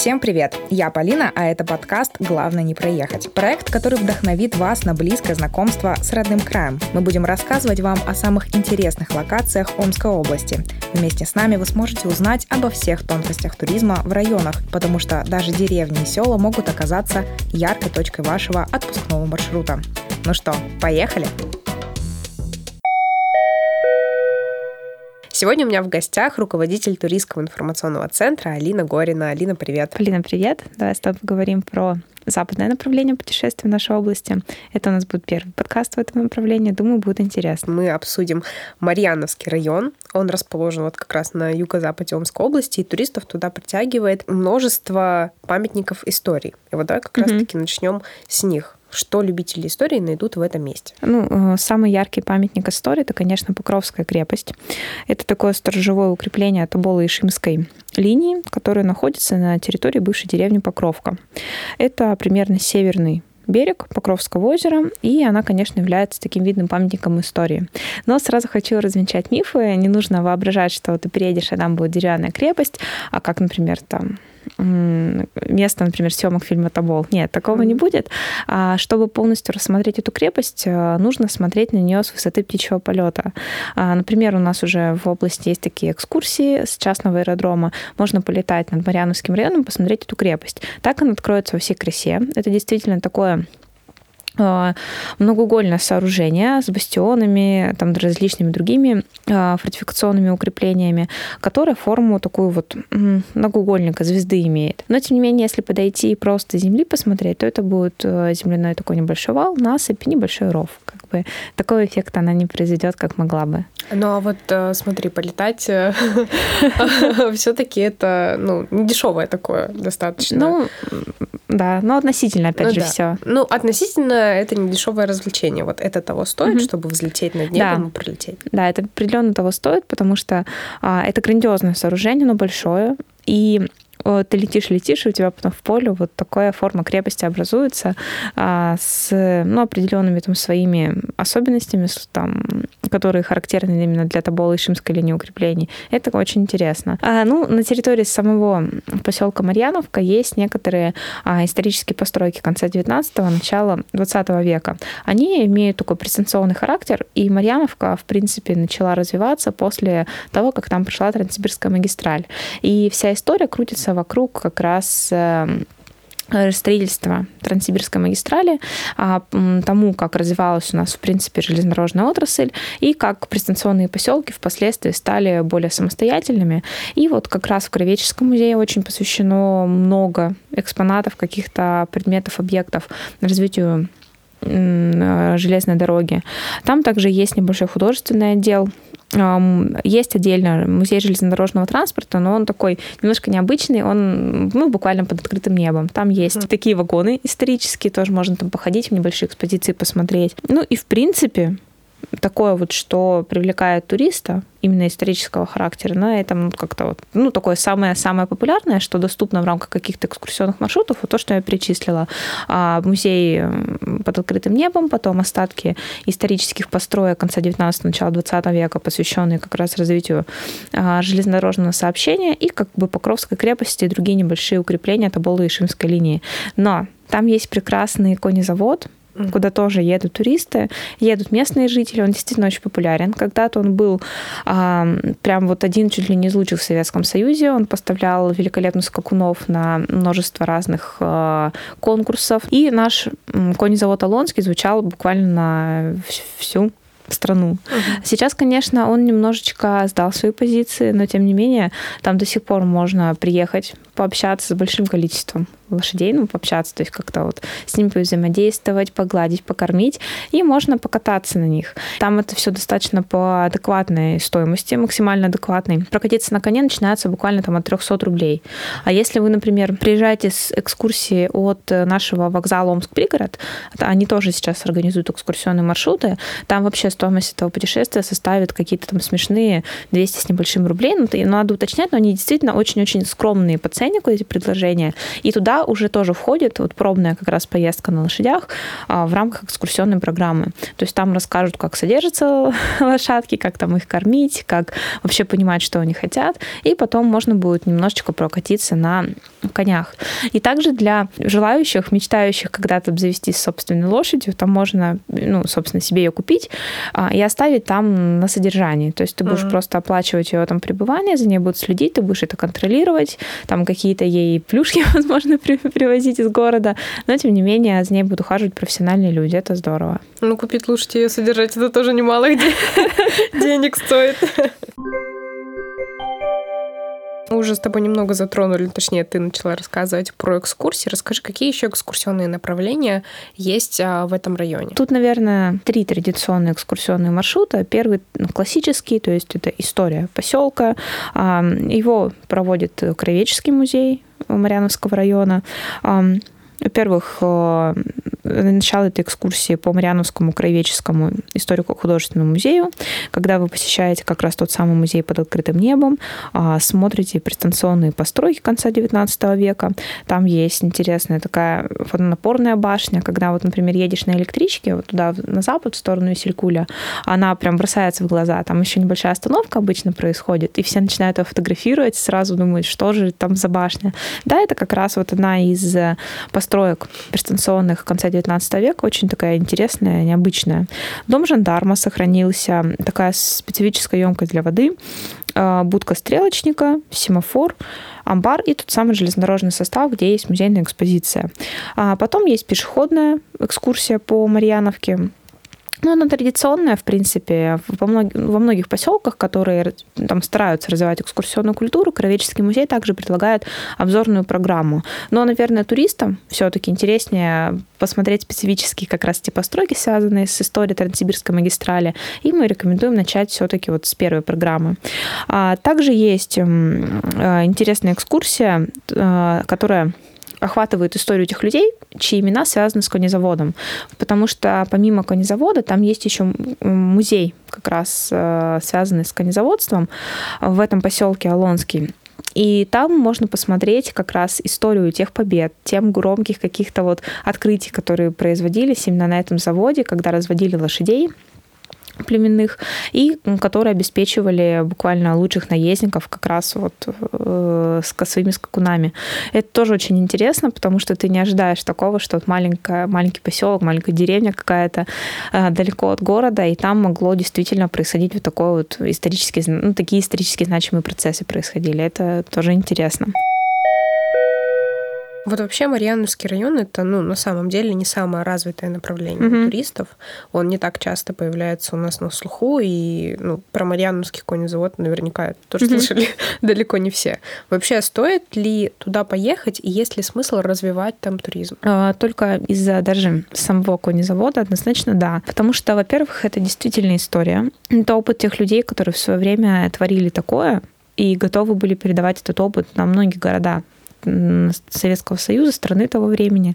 Всем привет! Я Полина, а это подкаст «Главное не проехать». Проект, который вдохновит вас на близкое знакомство с родным краем. Мы будем рассказывать вам о самых интересных локациях Омской области. Вместе с нами вы сможете узнать обо всех тонкостях туризма в районах, потому что даже деревни и села могут оказаться яркой точкой вашего отпускного маршрута. Ну что, поехали? Сегодня у меня в гостях руководитель туристского информационного центра Алина Горина. Алина, привет. Алина, привет. Давай с тобой поговорим про западное направление путешествия в нашей области. Это у нас будет первый подкаст в этом направлении. Думаю, будет интересно. Мы обсудим Марьяновский район. Он расположен вот как раз на юго-западе Омской области, и туристов туда притягивает множество памятников истории. И вот давай как mm-hmm. раз-таки начнем с них что любители истории найдут в этом месте? Ну, э, самый яркий памятник истории это, конечно, Покровская крепость. Это такое сторожевое укрепление Тобола и Шимской линии, которое находится на территории бывшей деревни Покровка. Это примерно северный берег Покровского озера, и она, конечно, является таким видным памятником истории. Но сразу хочу развенчать мифы. Не нужно воображать, что ты приедешь, а там будет деревянная крепость, а как, например, там место, например, съемок фильма «Тобол». Нет, такого mm-hmm. не будет. А чтобы полностью рассмотреть эту крепость, э, нужно смотреть на нее с высоты птичьего полета. А, например, у нас уже в области есть такие экскурсии с частного аэродрома. Можно полетать над Марьяновским районом, посмотреть эту крепость. Так она откроется во всей красе. Это действительно такое а, многоугольное сооружение с бастионами, там, различными другими фортификационными укреплениями, которое форму такую вот многоугольника, звезды имеет. Но, тем не менее, если подойти и просто земли посмотреть, то это будет э, земляной такой небольшой вал, насыпь, небольшой ров. Как бы такой эффект она не произведет, как могла бы. Ну а вот э, смотри, полетать э, все-таки это ну, не дешевое такое достаточно. Ну, да, но относительно, опять ну, же, да. все. Ну, относительно это не дешевое развлечение. Вот это того стоит, чтобы взлететь над небом и пролететь. Да, это определенно того стоит, потому что а, это грандиозное сооружение, но большое. И ты летишь, летишь, и у тебя потом в поле вот такая форма крепости образуется а, с ну, определенными там своими особенностями, там, которые характерны именно для Тобола и Шимской линии укреплений. Это очень интересно. А, ну, на территории самого поселка Марьяновка есть некоторые а, исторические постройки конца 19-го, начала 20 века. Они имеют такой престанционный характер, и Марьяновка, в принципе, начала развиваться после того, как там пришла Транссибирская магистраль. И вся история крутится крутится вокруг как раз эм, строительства Транссибирской магистрали, а, тому, как развивалась у нас, в принципе, железнодорожная отрасль, и как пристанционные поселки впоследствии стали более самостоятельными. И вот как раз в Кровеческом музее очень посвящено много экспонатов, каких-то предметов, объектов развитию железной дороги. Там также есть небольшой художественный отдел, есть отдельно музей железнодорожного транспорта, но он такой немножко необычный, он ну, буквально под открытым небом. Там есть mm-hmm. такие вагоны исторические, тоже можно там походить, в небольшие экспозиции посмотреть. Ну и в принципе такое вот, что привлекает туриста, именно исторического характера, на этом как-то вот, ну, такое самое-самое популярное, что доступно в рамках каких-то экскурсионных маршрутов, вот то, что я перечислила. А, музей под открытым небом, потом остатки исторических построек конца 19 начала 20 века, посвященные как раз развитию а, железнодорожного сообщения, и как бы Покровской крепости и другие небольшие укрепления Тоболы и Шимской линии. Но там есть прекрасный конезавод, куда тоже едут туристы, едут местные жители, он действительно очень популярен. Когда-то он был а, прям вот один чуть ли не из лучших в Советском Союзе, он поставлял великолепных скакунов на множество разных а, конкурсов, и наш конезавод Алонский звучал буквально на всю страну. Uh-huh. Сейчас, конечно, он немножечко сдал свои позиции, но тем не менее там до сих пор можно приехать, пообщаться с большим количеством лошадей, ну, пообщаться, то есть как-то вот с ними взаимодействовать, погладить, покормить, и можно покататься на них. Там это все достаточно по адекватной стоимости, максимально адекватной. Прокатиться на коне начинается буквально там от 300 рублей. А если вы, например, приезжаете с экскурсии от нашего вокзала Омск-Пригород, они тоже сейчас организуют экскурсионные маршруты, там вообще стоимость этого путешествия составит какие-то там смешные 200 с небольшим рублей, ну, надо уточнять, но они действительно очень-очень скромные по ценнику, эти предложения, и туда туда уже тоже входит вот пробная как раз поездка на лошадях а, в рамках экскурсионной программы. То есть там расскажут, как содержатся лошадки, как там их кормить, как вообще понимать, что они хотят, и потом можно будет немножечко прокатиться на конях. И также для желающих, мечтающих когда-то завести собственной лошадью, там можно, ну, собственно, себе ее купить а, и оставить там на содержании. То есть ты будешь mm-hmm. просто оплачивать ее там пребывание, за ней будут следить, ты будешь это контролировать, там какие-то ей плюшки, возможно, привозить из города, но тем не менее за ней будут ухаживать профессиональные люди, это здорово. Ну, купить и ее содержать, это тоже немало денег стоит. Мы уже с тобой немного затронули, точнее, ты начала рассказывать про экскурсии. Расскажи, какие еще экскурсионные направления есть а, в этом районе? Тут, наверное, три традиционные экскурсионные маршрута. Первый ну, классический, то есть это история поселка. Его проводит Кровеческий музей Марьяновского района. Во-первых, э, начало этой экскурсии по Мариановскому краеведческому историко-художественному музею, когда вы посещаете как раз тот самый музей под открытым небом, а, смотрите пристанционные постройки конца XIX века. Там есть интересная такая водонапорная башня, когда вот, например, едешь на электричке вот туда, на запад, в сторону Исилькуля, она прям бросается в глаза. Там еще небольшая остановка обычно происходит, и все начинают ее фотографировать, сразу думают, что же там за башня. Да, это как раз вот одна из построек построек престанционных конца 19 века, очень такая интересная, необычная. Дом жандарма сохранился, такая специфическая емкость для воды, а, будка стрелочника, семафор, амбар и тот самый железнодорожный состав, где есть музейная экспозиция. А потом есть пешеходная экскурсия по Марьяновке, ну, она традиционная, в принципе, во, многих, во многих поселках, которые там стараются развивать экскурсионную культуру, Кровеческий музей также предлагает обзорную программу. Но, наверное, туристам все-таки интереснее посмотреть специфические как раз те постройки, связанные с историей Транссибирской магистрали, и мы рекомендуем начать все-таки вот с первой программы. А также есть э, интересная экскурсия, э, которая охватывает историю этих людей, чьи имена связаны с конезаводом. Потому что помимо конезавода там есть еще музей, как раз э, связанный с конезаводством в этом поселке Алонский. И там можно посмотреть как раз историю тех побед, тем громких каких-то вот открытий, которые производились именно на этом заводе, когда разводили лошадей племенных, и которые обеспечивали буквально лучших наездников как раз вот э, с своими скакунами. Это тоже очень интересно, потому что ты не ожидаешь такого, что вот маленькая, маленький поселок, маленькая деревня какая-то э, далеко от города, и там могло действительно происходить вот такой вот исторический, ну, такие исторически значимые процессы происходили. Это тоже интересно. Вот вообще Марьяновский район это, ну, на самом деле не самое развитое направление mm-hmm. туристов. Он не так часто появляется у нас на слуху, и ну, про Марьяновский конезавод наверняка тоже mm-hmm. слышали далеко не все. Вообще, стоит ли туда поехать, и есть ли смысл развивать там туризм? А, только из-за даже самого конезавода однозначно да. Потому что, во-первых, это действительно история. Это опыт тех людей, которые в свое время творили такое, и готовы были передавать этот опыт на многие города Советского Союза, страны того времени.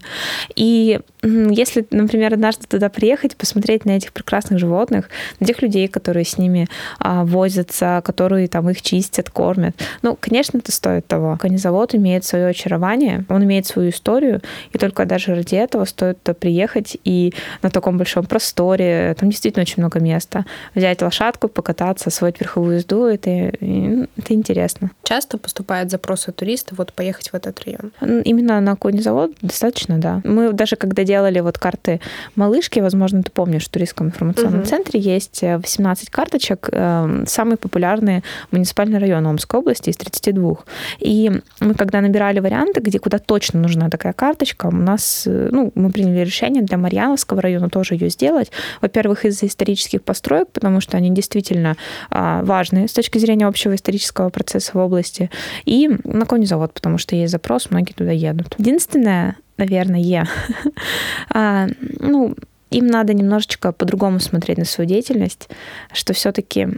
И если, например, однажды туда приехать, посмотреть на этих прекрасных животных, на тех людей, которые с ними а, возятся, которые там их чистят, кормят, ну, конечно, это стоит того. Конезавод имеет свое очарование, он имеет свою историю, и только даже ради этого стоит туда приехать и на таком большом просторе, там действительно очень много места, взять лошадку, покататься, освоить верховую езду, это, это интересно. Часто поступают запросы туристов, вот поехать в этот район? Именно на конезавод достаточно, да. Мы даже когда делали вот карты малышки, возможно, ты помнишь, в туристском информационном угу. центре есть 18 э, карточек, э, самые популярные муниципальные районы Омской области из 32. И мы когда набирали варианты, где куда точно нужна такая карточка, у нас, э, ну, мы приняли решение для Марьяновского района тоже ее сделать. Во-первых, из-за исторических построек, потому что они действительно а, важны с точки зрения общего исторического процесса в области. И на конезавод, потому что есть есть запрос, многие туда едут. Единственное, наверное, а, ну, им надо немножечко по-другому смотреть на свою деятельность, что все-таки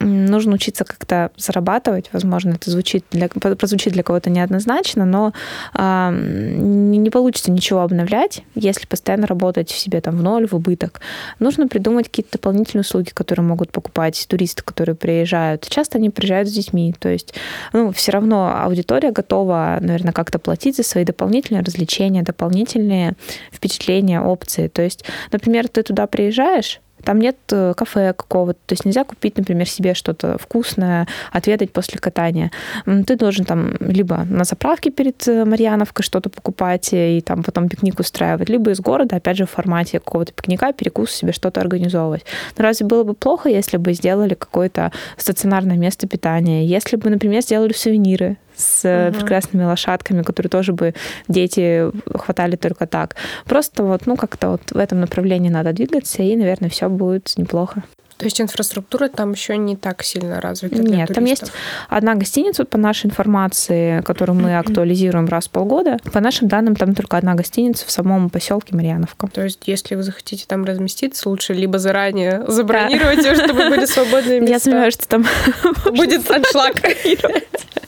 нужно учиться как-то зарабатывать. Возможно, это звучит для, прозвучит для кого-то неоднозначно, но э, не получится ничего обновлять, если постоянно работать в себе там в ноль, в убыток. Нужно придумать какие-то дополнительные услуги, которые могут покупать туристы, которые приезжают. Часто они приезжают с детьми, то есть ну, все равно аудитория готова, наверное, как-то платить за свои дополнительные развлечения, дополнительные впечатления, опции. То есть, например, ты туда приезжаешь, там нет э, кафе какого-то, то есть нельзя купить, например, себе что-то вкусное, отведать после катания. Ты должен там либо на заправке перед э, Марьяновкой что-то покупать и там потом пикник устраивать, либо из города, опять же, в формате какого-то пикника, перекус себе что-то организовывать. Но разве было бы плохо, если бы сделали какое-то стационарное место питания? Если бы, например, сделали сувениры с угу. прекрасными лошадками, которые тоже бы дети хватали только так. Просто вот, ну, как-то вот в этом направлении надо двигаться, и, наверное, все будет неплохо. То есть инфраструктура там еще не так сильно развита для Нет, туристов. там есть одна гостиница, по нашей информации, которую мы актуализируем раз в полгода. По нашим данным, там только одна гостиница в самом поселке Марьяновка. То есть, если вы захотите там разместиться, лучше либо заранее забронировать, да. чтобы были свободные места. Я сомневаюсь, что там будет аншлаг.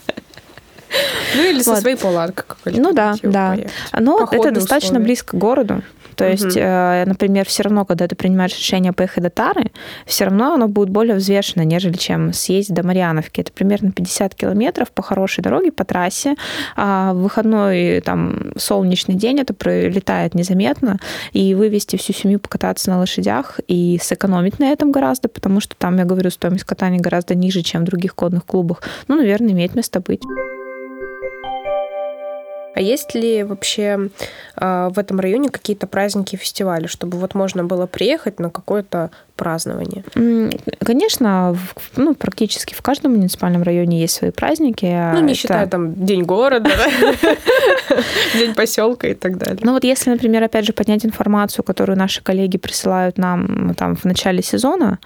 Ну или со своей палаткой какой-то. Ну да, да. Но это достаточно близко к городу. То угу. есть, э, например, все равно, когда ты принимаешь решение поехать до Тары, все равно оно будет более взвешено, нежели чем съездить до Марьяновки. Это примерно 50 километров по хорошей дороге, по трассе. А в выходной там солнечный день это пролетает незаметно, и вывести всю семью покататься на лошадях и сэкономить на этом гораздо, потому что там, я говорю, стоимость катания гораздо ниже, чем в других конных клубах. Ну, наверное, имеет место быть. А есть ли вообще э, в этом районе какие-то праздники, фестивали, чтобы вот можно было приехать на какое-то празднование? Конечно, ну, практически в каждом муниципальном районе есть свои праздники. Ну, не Это... считая там День города, День поселка и так далее. Ну, вот если, например, опять же, поднять информацию, которую наши коллеги присылают нам там в начале сезона,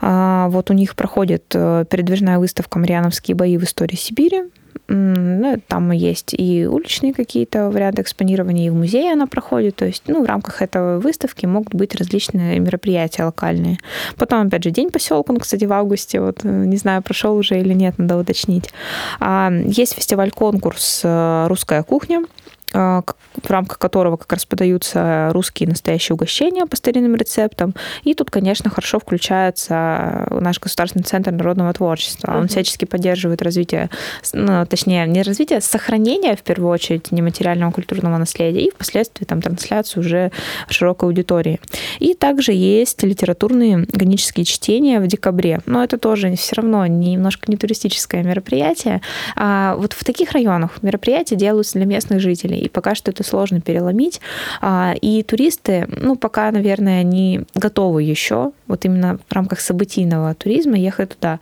вот у них проходит э, передвижная выставка «Марьяновские бои в истории Сибири», ну, там есть и уличные какие-то варианты экспонирования, и в музее она проходит. То есть, ну, в рамках этого выставки могут быть различные мероприятия локальные. Потом, опять же, День поселка, ну, кстати, в августе, вот, э, не знаю, прошел уже или нет, надо уточнить. А, есть фестиваль-конкурс э, «Русская кухня», а, в рамках которого как раз подаются русские настоящие угощения по старинным рецептам. И тут, конечно, хорошо включается наш государственный центр народного творчества. Он uh-huh. всячески поддерживает развитие, ну, точнее, не развитие, а сохранение, в первую очередь, нематериального культурного наследия и впоследствии там трансляцию уже широкой аудитории. И также есть литературные гонические чтения в декабре. Но это тоже все равно немножко не туристическое мероприятие. А вот в таких районах мероприятия делаются для местных жителей и пока что это сложно переломить. А, и туристы, ну, пока, наверное, не готовы еще, вот именно в рамках событийного туризма ехать туда.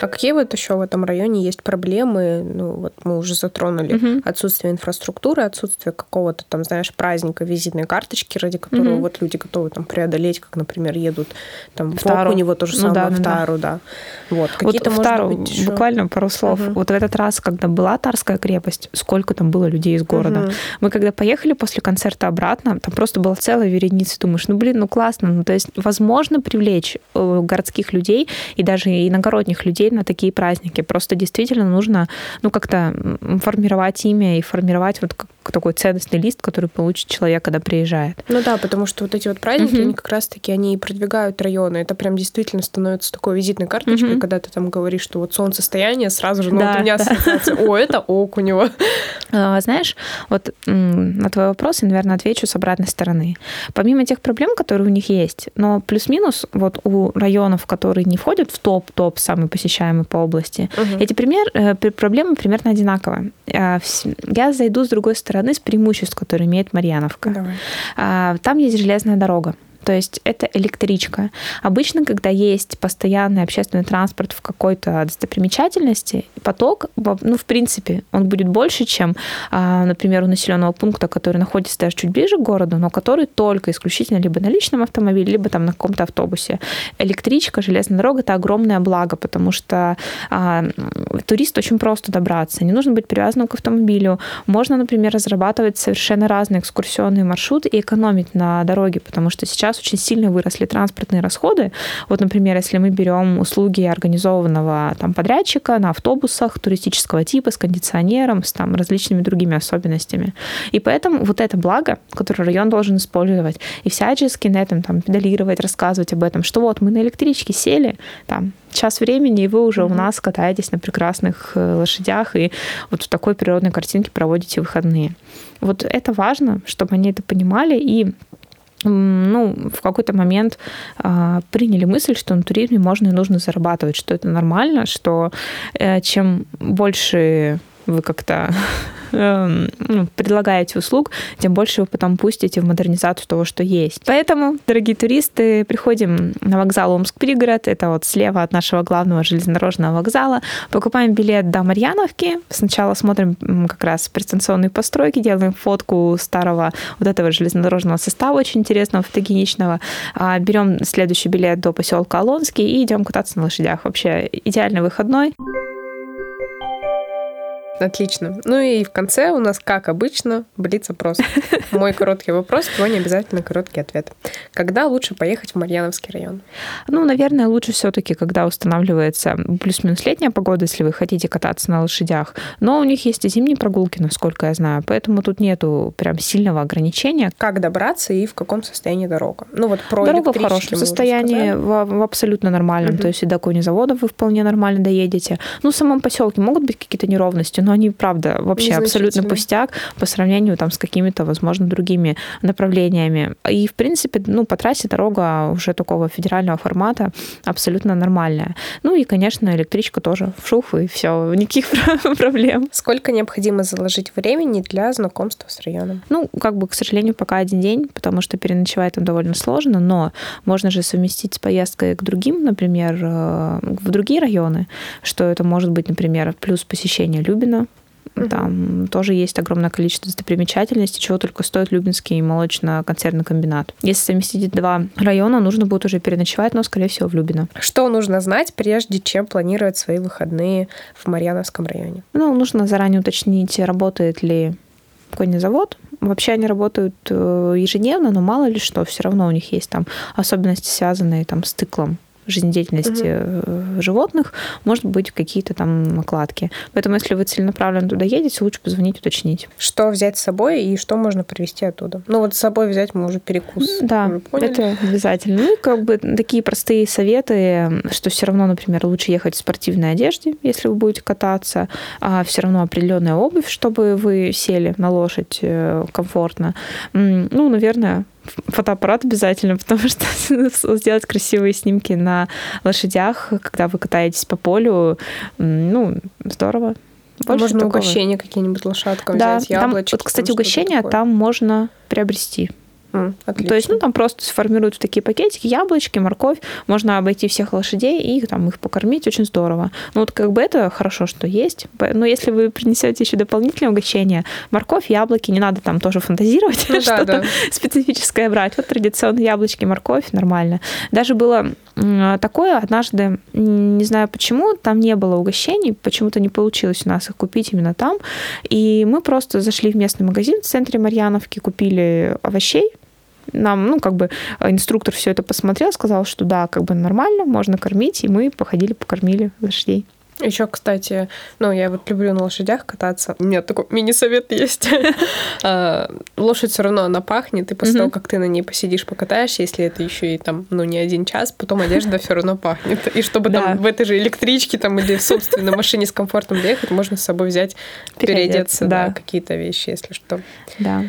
А какие вот еще в этом районе есть проблемы? Ну, вот мы уже затронули угу. отсутствие инфраструктуры, отсутствие какого-то там, знаешь, праздника, визитной карточки, ради которого угу. вот люди готовы там преодолеть, как, например, едут там в, в него то же ну, самое, да, в Тару, да. да. Вот, какие-то, вот в Тару, быть, еще... буквально пару слов. Угу. Вот в этот раз, когда была Тарская крепость, сколько там было людей из города. Угу. Мы когда поехали после концерта обратно, там просто была целая вереница. Думаешь, ну, блин, ну классно. Ну, то есть, возможно, привлечь э, городских людей и даже иногородних людей людей на такие праздники. Просто действительно нужно, ну, как-то формировать имя и формировать вот такой ценностный лист, который получит человек, когда приезжает. Ну да, потому что вот эти вот праздники, угу. они как раз-таки, они продвигают районы. Это прям действительно становится такой визитной карточкой, угу. когда ты там говоришь, что вот солнцестояние, сразу же, ну, да, вот у меня да. ассоциация, о, это ок у него. А, знаешь, вот на твой вопрос я, наверное, отвечу с обратной стороны. Помимо тех проблем, которые у них есть, но плюс-минус вот у районов, которые не входят в топ-топ самый посещаемый по области, угу. эти пример, э, проблемы примерно одинаковые. А, я зайду с другой стороны стороны, с преимуществ, которые имеет Марьяновка. Давай. А, там есть железная дорога. То есть это электричка. Обычно, когда есть постоянный общественный транспорт в какой-то достопримечательности, поток, ну, в принципе, он будет больше, чем, а, например, у населенного пункта, который находится даже чуть ближе к городу, но который только исключительно либо на личном автомобиле, либо там на каком-то автобусе. Электричка, железная дорога — это огромное благо, потому что а, турист очень просто добраться. Не нужно быть привязанным к автомобилю. Можно, например, разрабатывать совершенно разные экскурсионные маршруты и экономить на дороге, потому что сейчас нас очень сильно выросли транспортные расходы. Вот, например, если мы берем услуги организованного там, подрядчика на автобусах туристического типа с кондиционером, с там, различными другими особенностями. И поэтому вот это благо, которое район должен использовать, и всячески на этом там, педалировать, рассказывать об этом, что вот мы на электричке сели, там, час времени, и вы уже mm-hmm. у нас катаетесь на прекрасных э, лошадях и вот в такой природной картинке проводите выходные. Вот это важно, чтобы они это понимали и ну, в какой-то момент э, приняли мысль, что на туризме можно и нужно зарабатывать, что это нормально, что э, чем больше вы как-то предлагаете услуг, тем больше вы потом пустите в модернизацию того, что есть. Поэтому, дорогие туристы, приходим на вокзал Омск-Пригород, это вот слева от нашего главного железнодорожного вокзала, покупаем билет до Марьяновки, сначала смотрим как раз пристанционные постройки, делаем фотку старого вот этого железнодорожного состава, очень интересного, фотогеничного, а, берем следующий билет до поселка Алонский и идем кататься на лошадях. Вообще идеальный выходной. Отлично. Ну и в конце у нас, как обычно, блиц-опрос. Мой короткий вопрос, твой не обязательно короткий ответ. Когда лучше поехать в Марьяновский район? Ну, наверное, лучше все таки когда устанавливается плюс-минус летняя погода, если вы хотите кататься на лошадях. Но у них есть и зимние прогулки, насколько я знаю, поэтому тут нету прям сильного ограничения. Как добраться и в каком состоянии дорога? Ну вот про Дорога в хорошем состоянии, в, в абсолютно нормальном. Угу. То есть и до конезаводов вы вполне нормально доедете. Ну, в самом поселке могут быть какие-то неровности, но они, правда, вообще абсолютно пустяк по сравнению там с какими-то, возможно, другими направлениями. И, в принципе, ну, по трассе дорога уже такого федерального формата абсолютно нормальная. Ну и, конечно, электричка тоже в шуф, и все, никаких проблем. Сколько необходимо заложить времени для знакомства с районом? Ну, как бы, к сожалению, пока один день, потому что переночевать там довольно сложно, но можно же совместить с поездкой к другим, например, э, в другие районы, что это может быть, например, плюс посещение Любина, там тоже есть огромное количество достопримечательностей, чего только стоит Любинский молочно-консервный комбинат. Если совместить два района, нужно будет уже переночевать, но, скорее всего, в Любино. Что нужно знать, прежде чем планировать свои выходные в Марьяновском районе? Ну, нужно заранее уточнить, работает ли конезавод. Вообще они работают э, ежедневно, но мало ли что, все равно у них есть там особенности, связанные там с тыклом жизнедеятельности угу. животных, может быть, какие-то там накладки. Поэтому, если вы целенаправленно туда едете, лучше позвонить, уточнить. Что взять с собой и что можно привезти оттуда? Ну, вот с собой взять мы уже перекус. Да, это обязательно. Ну, и как бы такие простые советы, что все равно, например, лучше ехать в спортивной одежде, если вы будете кататься, а все равно определенная обувь, чтобы вы сели на лошадь э, комфортно. Ну, наверное, фотоаппарат обязательно, потому что сделать красивые снимки на лошадях, когда вы катаетесь по полю, ну, здорово. Больше можно такого. угощения какие-нибудь лошадкам да, взять, яблочки. Там, вот, кстати, угощения там можно приобрести. Mm, То есть, ну, там просто сформируют в такие пакетики яблочки, морковь, можно обойти всех лошадей и там их покормить, очень здорово. Ну, вот как бы это хорошо, что есть. Но если вы принесете еще дополнительное угощение, морковь, яблоки, не надо там тоже фантазировать, ну, что-то да, да. специфическое брать. Вот традиционные яблочки, морковь, нормально. Даже было такое однажды, не знаю почему, там не было угощений, почему-то не получилось у нас их купить именно там. И мы просто зашли в местный магазин в центре Марьяновки, купили овощей, нам, ну, как бы инструктор все это посмотрел, сказал, что да, как бы нормально, можно кормить, и мы походили, покормили лошадей. Еще, кстати, ну, я вот люблю на лошадях кататься. У меня такой мини-совет есть. А, лошадь все равно она пахнет, и после того, как ты на ней посидишь, покатаешься, если это еще и там, ну, не один час, потом одежда все равно пахнет. И чтобы там в этой же электричке там или в собственной машине с комфортом доехать, можно с собой взять, переодеться, да, какие-то вещи, если что. Да.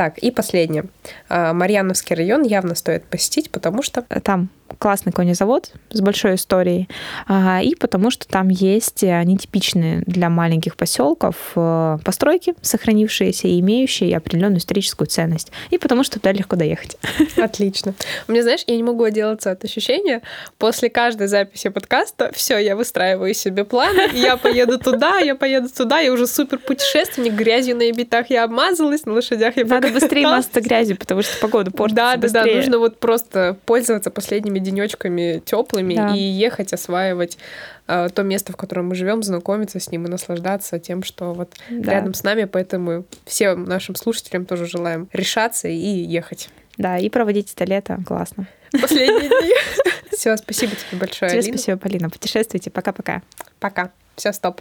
Так, и последнее. А, Марьяновский район явно стоит посетить, потому что... Там классный конезавод с большой историей, а, и потому что там есть э, нетипичные для маленьких поселков э, постройки, сохранившиеся и имеющие определенную историческую ценность, и потому что туда легко доехать. Отлично. У меня, знаешь, я не могу отделаться от ощущения, после каждой записи подкаста, все, я выстраиваю себе планы, я поеду туда, я поеду туда, я уже супер путешественник, грязью на битах я обмазалась, на лошадях я Надо быстрее мазаться грязью, потому что погода портится Да, да, да, нужно вот просто пользоваться последними денечками теплыми да. и ехать осваивать э, то место, в котором мы живем, знакомиться с ним и наслаждаться тем, что вот да. рядом с нами. Поэтому всем нашим слушателям тоже желаем решаться и ехать. Да, и проводить это лето. Классно. Последние дни. Все, спасибо тебе большое, Тебе спасибо, Полина. Путешествуйте. Пока-пока. Пока. Все, стоп.